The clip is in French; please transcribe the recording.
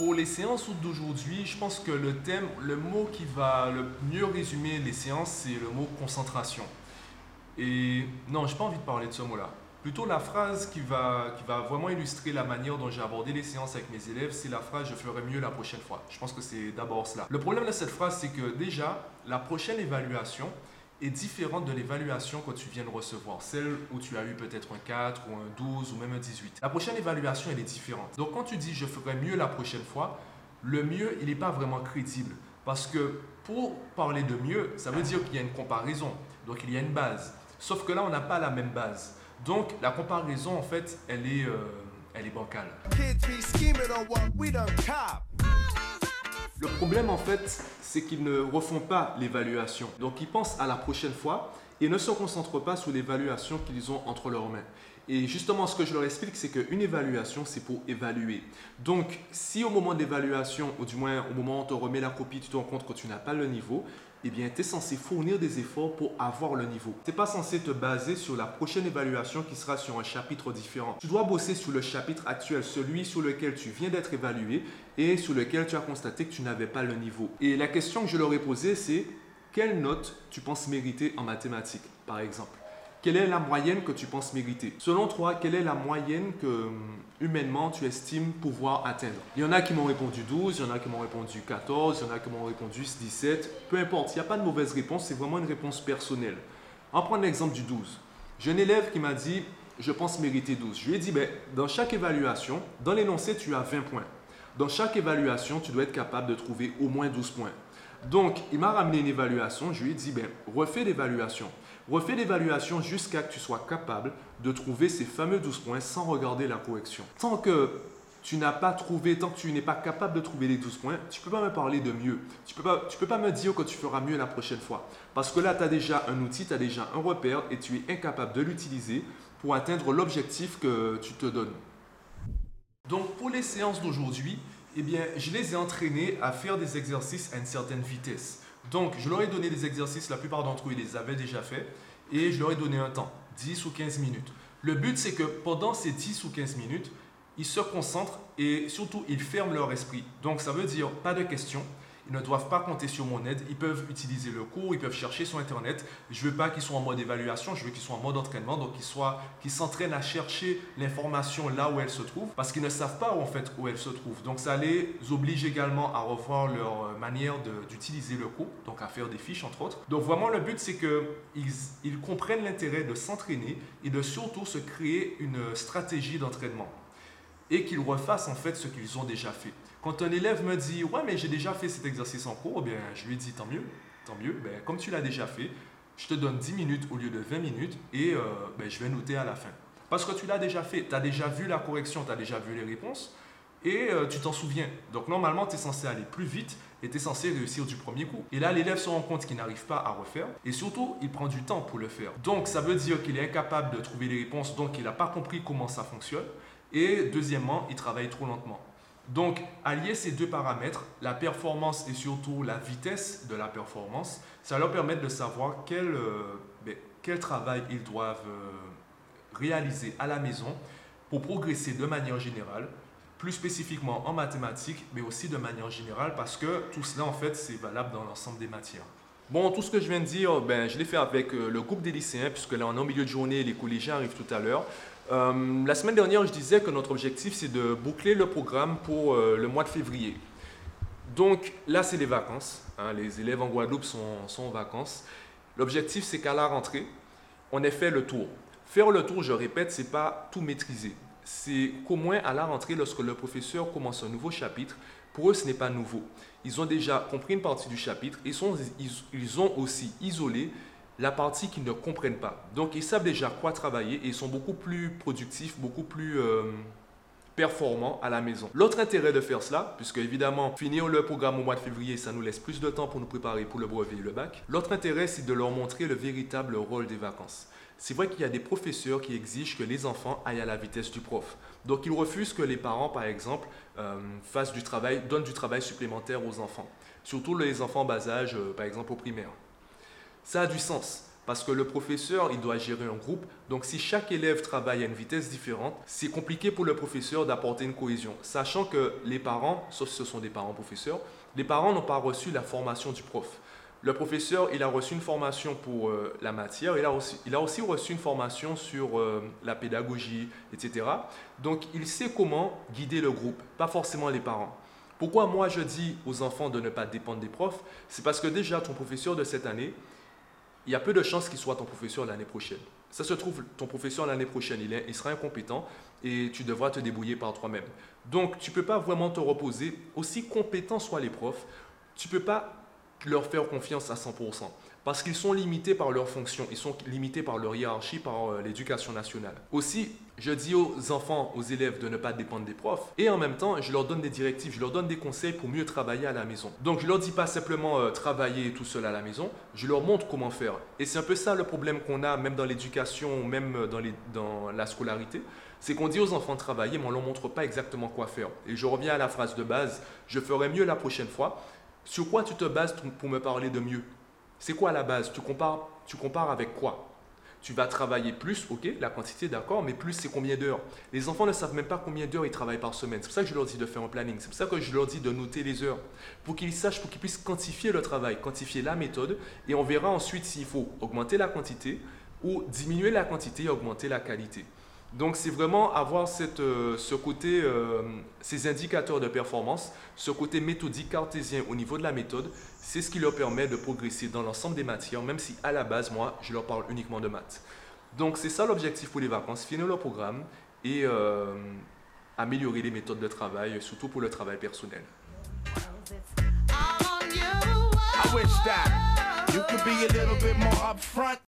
Pour les séances d'aujourd'hui, je pense que le thème, le mot qui va le mieux résumer les séances, c'est le mot concentration. Et non, je n'ai pas envie de parler de ce mot-là. Plutôt la phrase qui va, qui va vraiment illustrer la manière dont j'ai abordé les séances avec mes élèves, c'est la phrase je ferai mieux la prochaine fois. Je pense que c'est d'abord cela. Le problème de cette phrase, c'est que déjà, la prochaine évaluation, est différente de l'évaluation que tu viens de recevoir, celle où tu as eu peut-être un 4 ou un 12 ou même un 18. La prochaine évaluation, elle est différente. Donc quand tu dis je ferai mieux la prochaine fois, le mieux, il n'est pas vraiment crédible. Parce que pour parler de mieux, ça veut dire qu'il y a une comparaison. Donc il y a une base. Sauf que là, on n'a pas la même base. Donc la comparaison, en fait, elle est, euh, elle est bancale. Le problème, en fait, c'est qu'ils ne refont pas l'évaluation. Donc, ils pensent à la prochaine fois et ne se concentrent pas sur l'évaluation qu'ils ont entre leurs mains. Et justement, ce que je leur explique, c'est qu'une évaluation, c'est pour évaluer. Donc, si au moment de l'évaluation, ou du moins au moment où on te remet la copie, tu te rends compte que tu n'as pas le niveau, eh bien, tu es censé fournir des efforts pour avoir le niveau. Tu n'es pas censé te baser sur la prochaine évaluation qui sera sur un chapitre différent. Tu dois bosser sur le chapitre actuel, celui sur lequel tu viens d'être évalué et sur lequel tu as constaté que tu n'avais pas le niveau. Et la question que je leur ai posée, c'est quelle note tu penses mériter en mathématiques, par exemple? Quelle est la moyenne que tu penses mériter? Selon toi, quelle est la moyenne que hum, humainement tu estimes pouvoir atteindre? Il y en a qui m'ont répondu 12, il y en a qui m'ont répondu 14, il y en a qui m'ont répondu 17. Peu importe, il n'y a pas de mauvaise réponse, c'est vraiment une réponse personnelle. On prend l'exemple du 12. J'ai un élève qui m'a dit je pense mériter 12. Je lui ai dit ben, dans chaque évaluation, dans l'énoncé, tu as 20 points. Dans chaque évaluation, tu dois être capable de trouver au moins 12 points. Donc, il m'a ramené une évaluation. Je lui ai dit ben, refais l'évaluation. Refais l'évaluation jusqu'à que tu sois capable de trouver ces fameux 12 points sans regarder la correction. Tant que tu n'as pas trouvé, tant que tu n'es pas capable de trouver les 12 points, tu ne peux pas me parler de mieux. Tu ne peux, pas, peux pas me dire que tu feras mieux la prochaine fois. Parce que là, tu as déjà un outil, tu as déjà un repère et tu es incapable de l'utiliser pour atteindre l'objectif que tu te donnes. Donc pour les séances d'aujourd'hui, eh bien, je les ai entraînés à faire des exercices à une certaine vitesse. Donc, je leur ai donné des exercices, la plupart d'entre eux, ils les avaient déjà faits, et je leur ai donné un temps, 10 ou 15 minutes. Le but, c'est que pendant ces 10 ou 15 minutes, ils se concentrent et surtout, ils ferment leur esprit. Donc, ça veut dire pas de questions, ils ne doivent pas compter sur mon aide. Ils peuvent utiliser le cours, ils peuvent chercher sur Internet. Je ne veux pas qu'ils soient en mode évaluation, je veux qu'ils soient en mode entraînement, donc qu'ils s'entraînent à chercher l'information là où elle se trouve, parce qu'ils ne savent pas en fait, où elle se trouve. Donc ça les oblige également à revoir leur manière d'utiliser le cours, donc à faire des fiches entre autres. Donc vraiment le but c'est qu'ils ils comprennent l'intérêt de s'entraîner et de surtout se créer une stratégie d'entraînement et qu'ils refassent en fait ce qu'ils ont déjà fait. Quand un élève me dit Ouais, mais j'ai déjà fait cet exercice en cours, je lui dis Tant mieux, tant mieux. Ben, comme tu l'as déjà fait, je te donne 10 minutes au lieu de 20 minutes et euh, ben, je vais noter à la fin. Parce que tu l'as déjà fait, tu as déjà vu la correction, tu as déjà vu les réponses et euh, tu t'en souviens. Donc normalement, tu es censé aller plus vite et tu es censé réussir du premier coup. Et là, l'élève se rend compte qu'il n'arrive pas à refaire et surtout, il prend du temps pour le faire. Donc ça veut dire qu'il est incapable de trouver les réponses, donc il n'a pas compris comment ça fonctionne. Et deuxièmement, il travaille trop lentement. Donc, allier ces deux paramètres, la performance et surtout la vitesse de la performance, ça leur permet de savoir quel, euh, ben, travail ils doivent euh, réaliser à la maison pour progresser de manière générale, plus spécifiquement en mathématiques, mais aussi de manière générale, parce que tout cela, en fait, c'est valable dans l'ensemble des matières. Bon, tout ce que je viens de dire, ben, je l'ai fait avec euh, le groupe des lycéens, puisque là, on est en milieu de journée, les collégiens arrivent tout à l'heure. Euh, la semaine dernière, je disais que notre objectif, c'est de boucler le programme pour euh, le mois de février. Donc là, c'est les vacances. Hein. les élèves en Guadeloupe sont, sont en vacances. L'objectif, c'est qu'à la rentrée, on ait fait le tour. Faire le tour, je répète, c'est pas tout maîtriser. C'est qu'au moins à la rentrée, lorsque le professeur commence un nouveau chapitre, pour eux, ce n'est pas nouveau. Ils ont déjà compris une partie du chapitre. Ils, sont, ils, ils ont aussi isolé la partie qu'ils ne comprennent pas. Donc ils savent déjà quoi travailler et ils sont beaucoup plus productifs, beaucoup plus euh, performants à la maison. L'autre intérêt de faire cela, puisque évidemment finir le programme au mois de février, ça nous laisse plus de temps pour nous préparer pour le brevet et le bac. L'autre intérêt, c'est de leur montrer le véritable rôle des vacances. C'est vrai qu'il y a des professeurs qui exigent que les enfants aillent à la vitesse du prof. Donc ils refusent que les parents, par exemple, euh, fassent du travail, donnent du travail supplémentaire aux enfants. Surtout les enfants bas âge, euh, par exemple au primaire. Ça a du sens. Parce que le professeur, il doit gérer un groupe. Donc si chaque élève travaille à une vitesse différente, c'est compliqué pour le professeur d'apporter une cohésion, sachant que les parents, sauf si ce sont des parents professeurs, les parents n'ont pas reçu la formation du prof. Le professeur, il a reçu une formation pour euh, la matière, il a, aussi, il a aussi reçu une formation sur euh, la pédagogie, etc. Donc, il sait comment guider le groupe, pas forcément les parents. Pourquoi moi je dis aux enfants de ne pas dépendre des profs? C'est parce que déjà, ton professeur de cette année, il y a peu de chances qu'il soit ton professeur l'année prochaine. Ça se trouve, ton professeur l'année prochaine, il, est, il sera incompétent et tu devras te débrouiller par toi-même. Donc, tu ne peux pas vraiment te reposer, aussi compétents soient les profs, tu ne peux pas leur faire confiance à 100%. Parce qu'ils sont limités par leur fonction, ils sont limités par leur hiérarchie, par euh, l'éducation nationale. Aussi, je dis aux enfants, aux élèves de ne pas dépendre des profs et en même temps, je leur donne des directives, je leur donne des conseils pour mieux travailler à la maison. Donc, je ne leur dis pas simplement euh, travailler tout seul à la maison, je leur montre comment faire. Et c'est un peu ça le problème qu'on a même dans l'éducation, même dans la scolarité. C'est qu'on dit aux enfants de travailler, mais on ne leur montre pas exactement quoi faire. Et je reviens à la phrase de base, je ferai mieux la prochaine fois. Sur quoi tu te bases pour me parler de mieux? C'est quoi la base? Tu compares, tu compares avec quoi? Tu vas travailler plus, ok, la quantité d'accord, mais plus c'est combien d'heures? Les enfants ne savent même pas combien d'heures ils travaillent par semaine. C'est pour ça que je leur dis de faire un planning. C'est pour ça que je leur dis de noter les heures. Pour qu'ils sachent, pour qu'ils puissent quantifier le travail, quantifier la méthode. Et on verra ensuite s'il faut augmenter la quantité ou diminuer la quantité et augmenter la qualité. Donc c'est vraiment avoir euh, ce côté, euh, ces indicateurs de performance, ce côté méthodique cartésien au niveau de la méthode, c'est ce qui leur permet de progresser dans l'ensemble des matières, même si à la base, moi, je leur parle uniquement de maths. Donc c'est ça l'objectif pour les vacances, finir leur programme et euh, améliorer les méthodes de travail, surtout pour le travail personnel.